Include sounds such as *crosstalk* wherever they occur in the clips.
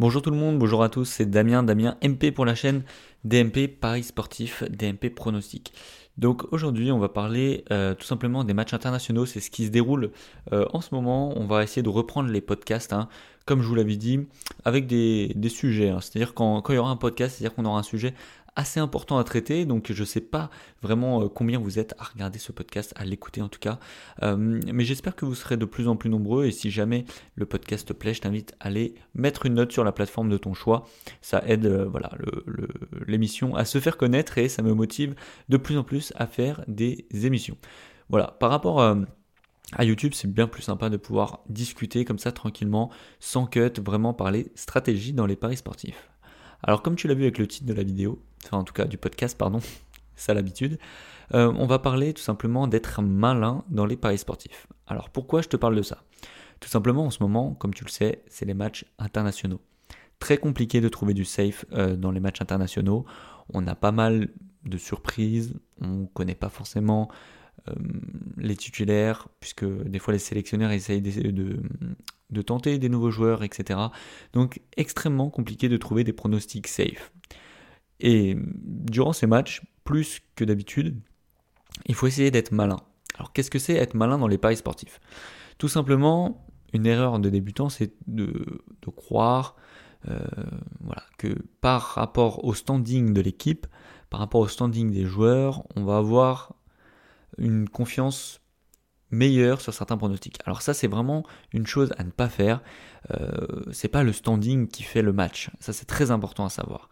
Bonjour tout le monde, bonjour à tous, c'est Damien, Damien MP pour la chaîne DMP Paris Sportif, DMP Pronostic. Donc aujourd'hui on va parler euh, tout simplement des matchs internationaux, c'est ce qui se déroule euh, en ce moment. On va essayer de reprendre les podcasts, hein, comme je vous l'avais dit, avec des, sujets. Hein. C'est-à-dire quand, quand il y aura un podcast, c'est-à-dire qu'on aura un sujet assez important à traiter. Donc je ne sais pas vraiment euh, combien vous êtes à regarder ce podcast, à l'écouter en tout cas. Euh, mais j'espère que vous serez de plus en plus nombreux. Et si jamais le podcast te plaît, je t'invite à aller mettre une note sur la plateforme de ton choix. Ça aide euh, voilà l'émission à se faire connaître et ça me motive de plus en plus à faire des émissions. Voilà, par rapport à YouTube, c'est bien plus sympa de pouvoir discuter comme ça tranquillement, sans cut, vraiment parler stratégie dans les paris sportifs. Alors comme tu l'as vu avec le titre de la vidéo, enfin en tout cas du podcast, pardon, *laughs* ça l'habitude, euh, on va parler tout simplement d'être malin dans les paris sportifs. Alors pourquoi je te parle de ça? Tout simplement en ce moment, comme tu le sais, c'est les matchs internationaux. Très compliqué de trouver du safe euh, dans les matchs internationaux. On a pas mal de surprises, on ne connaît pas forcément les titulaires, puisque des fois les sélectionneurs essayent de, de tenter des nouveaux joueurs, etc. Donc extrêmement compliqué de trouver des pronostics safe. Et durant ces matchs, plus que d'habitude, il faut essayer d'être malin. Alors qu'est-ce que c'est être malin dans les paris sportifs? Tout simplement, une erreur de débutant, c'est de, croire euh, que par rapport au standing de l'équipe, par rapport au standing des joueurs, on va avoir une confiance meilleur sur certains pronostics. Alors ça c'est vraiment une chose à ne pas faire. Euh, c'est pas le standing qui fait le match. Ça c'est très important à savoir.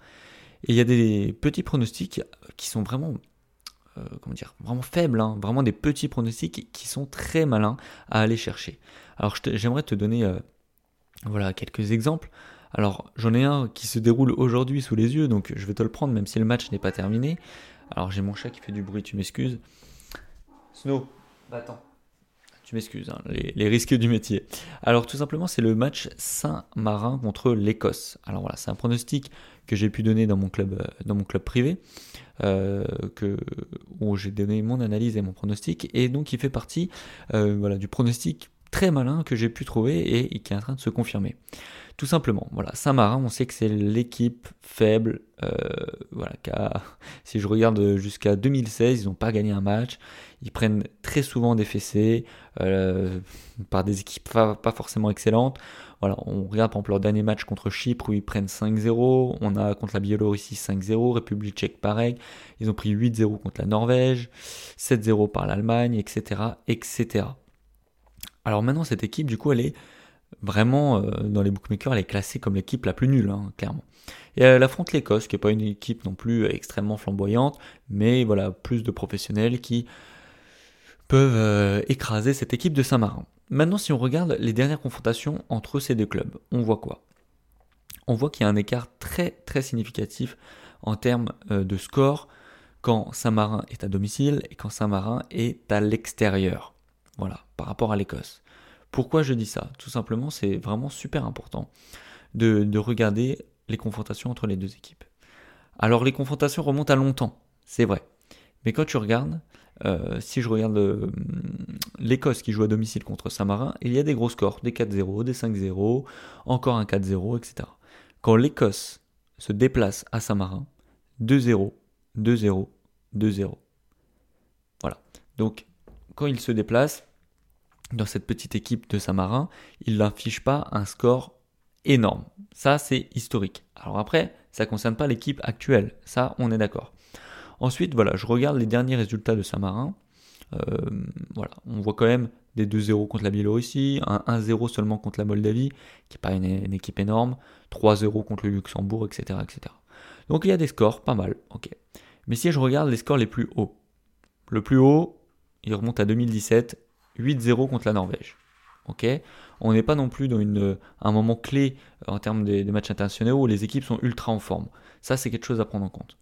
Et il y a des petits pronostics qui sont vraiment euh, comment dire, vraiment faibles, hein. vraiment des petits pronostics qui sont très malins à aller chercher. Alors j'aimerais te donner euh, voilà quelques exemples. Alors j'en ai un qui se déroule aujourd'hui sous les yeux, donc je vais te le prendre même si le match n'est pas terminé. Alors j'ai mon chat qui fait du bruit, tu m'excuses. Snow, va attends tu m'excuses, hein, les, risques du métier. Alors tout simplement, c'est le match Saint-Marin contre l'Écosse. Alors voilà, c'est un pronostic que j'ai pu donner dans mon club, euh, dans mon club privé, euh, que, où j'ai donné mon analyse et mon pronostic, et donc il fait partie euh, voilà, du pronostic très malin que j'ai pu trouver et, qui est en train de se confirmer. Tout simplement, voilà, Saint-Marin, on sait que c'est l'équipe faible, voilà, *laughs* si je regarde jusqu'à 2016, ils n'ont pas gagné un match, ils prennent très souvent des fessées euh, par des équipes pas, forcément excellentes. Voilà, on regarde par exemple leur dernier match contre Chypre où ils prennent 5-0. On a contre la Biélorussie 5-0, République tchèque pareil. Ils ont pris 8-0 contre la Norvège, 7-0 par l'Allemagne, etc., etc. Alors maintenant cette équipe du coup elle est vraiment euh, dans les bookmakers elle est classée comme l'équipe la plus nulle hein, clairement. Et elle affronte l'Écosse qui n'est pas une équipe non plus extrêmement flamboyante, mais voilà plus de professionnels qui peuvent euh, écraser cette équipe de Saint-Marin. Maintenant, si on regarde les dernières confrontations entre ces deux clubs, on voit quoi? On voit qu'il y a un écart très très significatif en termes euh, de score quand Saint-Marin est à domicile et quand Saint-Marin est à l'extérieur. Voilà, par rapport à l'Écosse. Pourquoi je dis ça? Tout simplement, c'est vraiment super important de, de regarder les confrontations entre les deux équipes. Alors les confrontations remontent à longtemps, c'est vrai. Mais quand tu regardes, euh, si je regarde euh, l'Écosse qui joue à domicile contre Saint-Marin, il y a des gros scores, des 4-0, des 5-0, encore un 4-0, etc. Quand l'Écosse se déplace à Saint-Marin, 2-0, 2-0, 2-0. Voilà. Donc, quand il se déplace dans cette petite équipe de Saint-Marin, il n'affiche pas un score énorme. Ça, c'est historique. Alors après, ça ne concerne pas l'équipe actuelle. Ça, on est d'accord. Ensuite, voilà, je regarde les derniers résultats de Saint-Marin. Euh, voilà, on voit quand même des 2-0 contre la Biélorussie, un 1-0 seulement contre la Moldavie, qui n'est pas une, équipe énorme, 3-0 contre le Luxembourg, etc., etc. Donc il y a des scores, pas mal, ok. Mais si je regarde les scores les plus hauts, le plus haut, il remonte à 2017, 8-0 contre la Norvège. On n'est pas non plus dans une, un moment clé en termes des matchs internationaux où les équipes sont ultra en forme. Ça, c'est quelque chose à prendre en compte.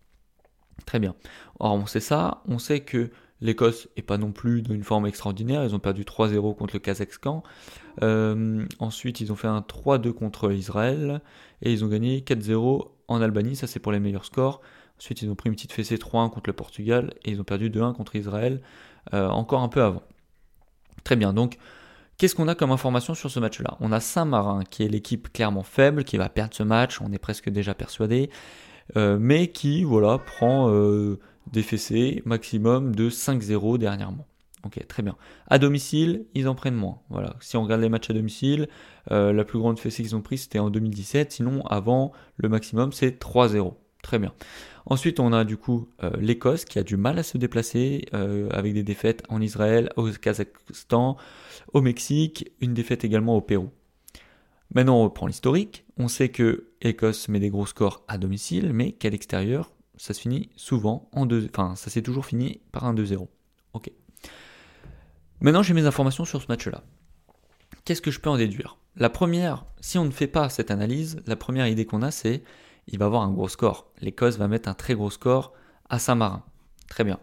Très bien. Or, on sait ça, on sait que l'Écosse n'est pas non plus dans une forme extraordinaire, ils ont perdu 3-0 contre le Kazakhstan. Euh, ensuite, ils ont fait un 3-2 contre Israël et ils ont gagné 4-0 en Albanie, ça c'est pour les meilleurs scores. Ensuite, ils ont pris une petite fessée 3-1 contre le Portugal et ils ont perdu 2-1 contre Israël euh, encore un peu avant. Très bien, donc Qu'est-ce qu'on a comme information sur ce match-là? On a Saint-Marin, qui est l'équipe clairement faible, qui va perdre ce match, on est presque déjà persuadé, euh, mais qui voilà prend euh, des fessées maximum de 5-0 dernièrement. Ok, très bien. À domicile, ils en prennent moins. Voilà. Si on regarde les matchs à domicile, la plus grande fessée qu'ils ont prise, c'était en 2017. Sinon, avant, le maximum, c'est 3-0. Très bien. Ensuite, on a du coup euh, l'Écosse qui a du mal à se déplacer euh, avec des défaites en Israël, au Kazakhstan, au Mexique, une défaite également au Pérou. Maintenant, on reprend l'historique. On sait que l'Écosse met des gros scores à domicile, mais qu'à l'extérieur, ça se finit souvent en deux. Enfin, ça s'est toujours fini par un 2-0. Ok. Maintenant, j'ai mes informations sur ce match-là. Qu'est-ce que je peux en déduire? La première, si on ne fait pas cette analyse, la première idée qu'on a, c'est il va avoir un gros score. L'Écosse va mettre un très gros score à Saint-Marin. Très bien.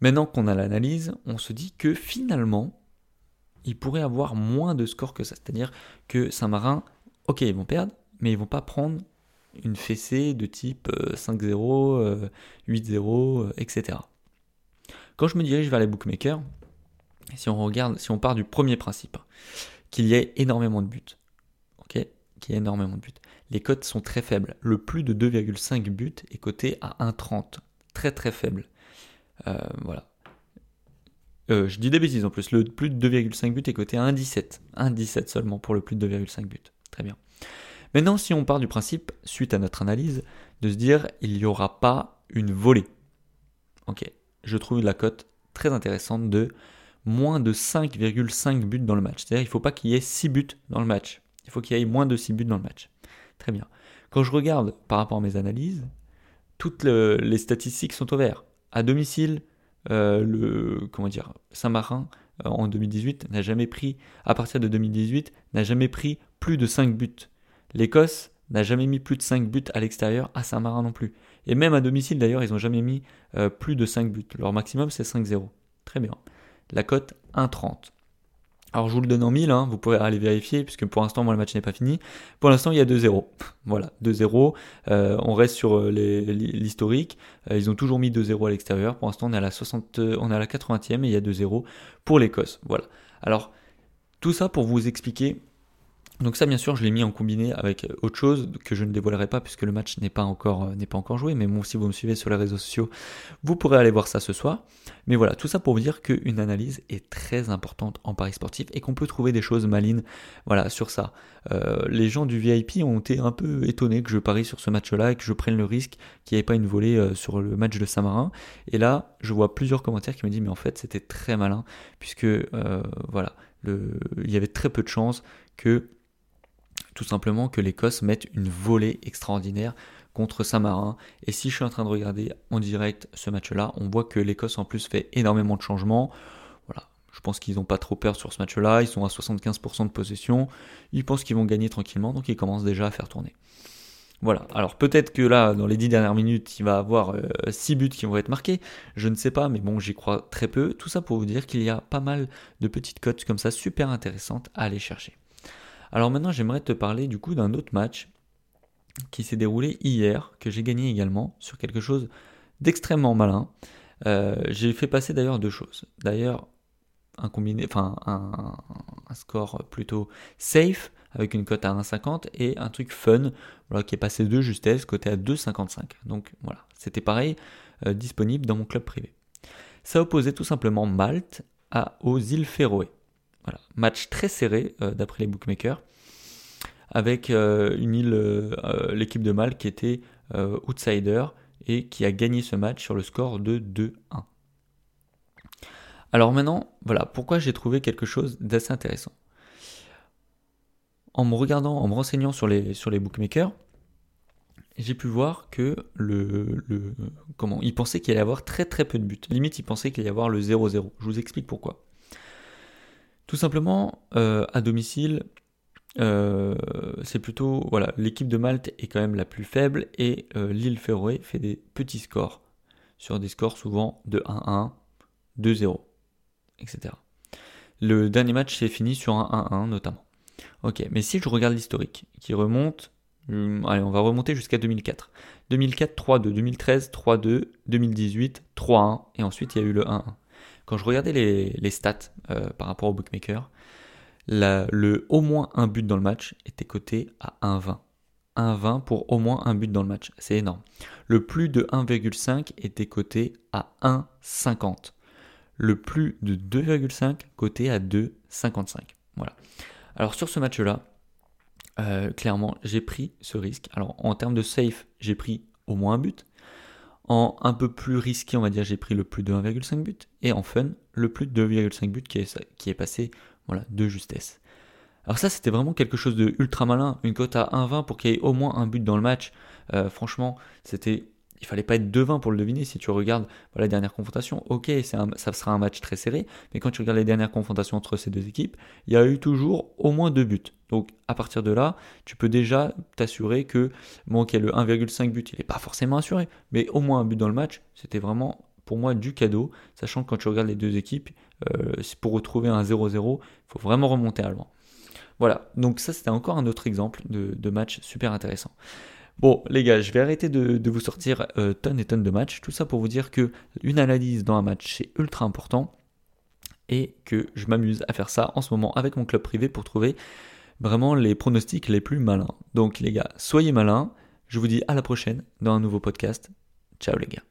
Maintenant qu'on a l'analyse, on se dit que finalement, il pourrait avoir moins de scores que ça. C'est-à-dire que Saint-Marin, ok, ils vont perdre, mais ils vont pas prendre une fessée de type 5-0, 8-0, etc. Quand je me dirige vers les bookmakers, si on regarde, si on part du premier principe, qu'il y ait énormément de buts, ok, qu'il y ait énormément de buts les cotes sont très faibles. Le plus de 2,5 buts est coté à 1,30. Très très faible. Euh, voilà. Euh, je dis des bêtises en plus. Le plus de 2,5 buts est coté à 1,17. 1,17 seulement pour le plus de 2,5 buts. Très bien. Maintenant, si on part du principe, suite à notre analyse, de se dire il n'y aura pas une volée. Ok. Je trouve la cote très intéressante de moins de 5,5 buts dans le match. C'est-à-dire qu'il ne faut pas qu'il y ait 6 buts dans le match. Il faut qu'il y ait moins de 6 buts dans le match. Très bien. Quand je regarde par rapport à mes analyses, toutes les statistiques sont au vert. À domicile, euh, le comment dire, Saint-Marin euh, en 2018 n'a jamais pris, à partir de 2018, n'a jamais pris plus de 5 buts. L'Écosse n'a jamais mis plus de 5 buts à l'extérieur, à Saint-Marin non plus. Et même à domicile d'ailleurs, ils n'ont jamais mis euh, plus de 5 buts. Leur maximum c'est 5-0. Très bien. La cote 1,30. Alors je vous le donne en 1000, hein, vous pourrez aller vérifier, puisque pour l'instant, moi, le match n'est pas fini. Pour l'instant, il y a 2-0. *laughs* voilà, 2-0. Euh, on reste sur euh, l'historique. Euh, ils ont toujours mis 2-0 à l'extérieur. Pour l'instant, on est à la 60, on est à la 80e et il y a 2-0 pour l'Écosse. Voilà. Alors, tout ça pour vous expliquer donc ça, bien sûr, je l'ai mis en combiné avec euh, autre chose que je ne dévoilerai pas puisque le match n'est pas encore euh, n'est pas encore joué. Mais bon, si vous me suivez sur les réseaux sociaux, vous pourrez aller voir ça ce soir. Mais voilà, tout ça pour vous dire qu'une analyse est très importante en paris sportif et qu'on peut trouver des choses malines. Voilà, sur ça. Euh, les gens du VIP ont été un peu étonnés que je parie sur ce match-là et que je prenne le risque qu'il n'y ait pas une volée sur le match de Saint-Marin. Et là, je vois plusieurs commentaires qui me disent mais en fait c'était très malin puisque voilà, le, il y avait très peu de chances que tout simplement que l'Écosse mette une volée extraordinaire contre Saint-Marin. Et si je suis en train de regarder en direct ce match-là, on voit que l'Écosse en plus fait énormément de changements. Voilà, je pense qu'ils n'ont pas trop peur sur ce match-là. Ils sont à 75% de possession. Ils pensent qu'ils vont gagner tranquillement, donc ils commencent déjà à faire tourner. Voilà, alors peut-être que là, dans les 10 dernières minutes, il va avoir 6 euh, buts qui vont être marqués, je ne sais pas, mais bon, j'y crois très peu. Tout ça pour vous dire qu'il y a pas mal de petites cotes comme ça, super intéressantes à aller chercher. Alors maintenant, j'aimerais te parler du coup d'un autre match qui s'est déroulé hier, que j'ai gagné également sur quelque chose d'extrêmement malin. Euh, j'ai fait passer d'ailleurs deux choses. D'ailleurs, un combiné, enfin un, score plutôt safe avec une cote à 1,50 et un truc fun voilà, qui est passé de justesse, côté à 2,55. Donc voilà, c'était pareil, euh, disponible dans mon club privé. Ça opposait tout simplement Malte à, aux îles Féroé. Match très serré euh, d'après les bookmakers, avec euh, une île, euh, l'équipe de Malte qui était outsider et qui a gagné ce match sur le score de 2-1. Alors maintenant, voilà pourquoi j'ai trouvé quelque chose d'assez intéressant. En me regardant, en me renseignant sur les, bookmakers, j'ai pu voir que le, le comment ils pensaient qu'il allait y avoir très très peu de buts. Limite, ils pensaient qu'il allait y avoir le 0-0. Je vous explique pourquoi. Tout simplement, euh, à domicile, euh, c'est plutôt voilà, l'équipe de Malte est quand même la plus faible et euh, l'île Féroé fait des petits scores sur des scores souvent de 1-1, 2-0, etc. Le dernier match s'est fini sur un 1-1 notamment. Ok, mais si je regarde l'historique qui remonte, hum, allez, on va remonter jusqu'à 2004. 2004 3-2, 2013 3-2, 2018 3-1 et ensuite il y a eu le 1-1 quand je regardais les, stats euh, par rapport au bookmaker, le au moins un but dans le match était coté à 1,20. 1,20 pour au moins un but dans le match. C'est énorme. Le plus de 1,5 était coté à 1,50. Le plus de 2,5 coté à 2,55. Voilà. Alors sur ce match-là, euh, clairement, j'ai pris ce risque. Alors en termes de safe, j'ai pris au moins un but. En un peu plus risqué, on va dire, j'ai pris le plus de 1,5 but. Et en fun, le plus de 2,5 but qui est, qui est passé voilà, de justesse. Alors ça, c'était vraiment quelque chose de ultra malin. Une cote à 1,20 pour qu'il y ait au moins un but dans le match. Euh, franchement, c'était il fallait pas être 2-20 pour le deviner. Si tu regardes la dernière confrontation, ok, ça sera un match très serré, mais quand tu regardes les dernières confrontations entre ces deux équipes, il y a eu toujours au moins deux buts. Donc à partir de là, tu peux déjà t'assurer que, bon, ok, le 1,5 but, il n'est pas forcément assuré, mais au moins un but dans le match, c'était vraiment pour moi du cadeau, sachant que quand tu regardes les deux équipes, euh, pour retrouver un 0-0, il faut vraiment remonter à loin. Voilà, donc ça c'était encore un autre exemple de, match super intéressant. Bon, les gars, je vais arrêter de, vous sortir euh, tonnes et tonnes de matchs. Tout ça pour vous dire que une analyse dans un match, c'est ultra important. Et que je m'amuse à faire ça en ce moment avec mon club privé pour trouver vraiment les pronostics les plus malins. Donc, les gars, soyez malins. Je vous dis à la prochaine dans un nouveau podcast. Ciao, les gars.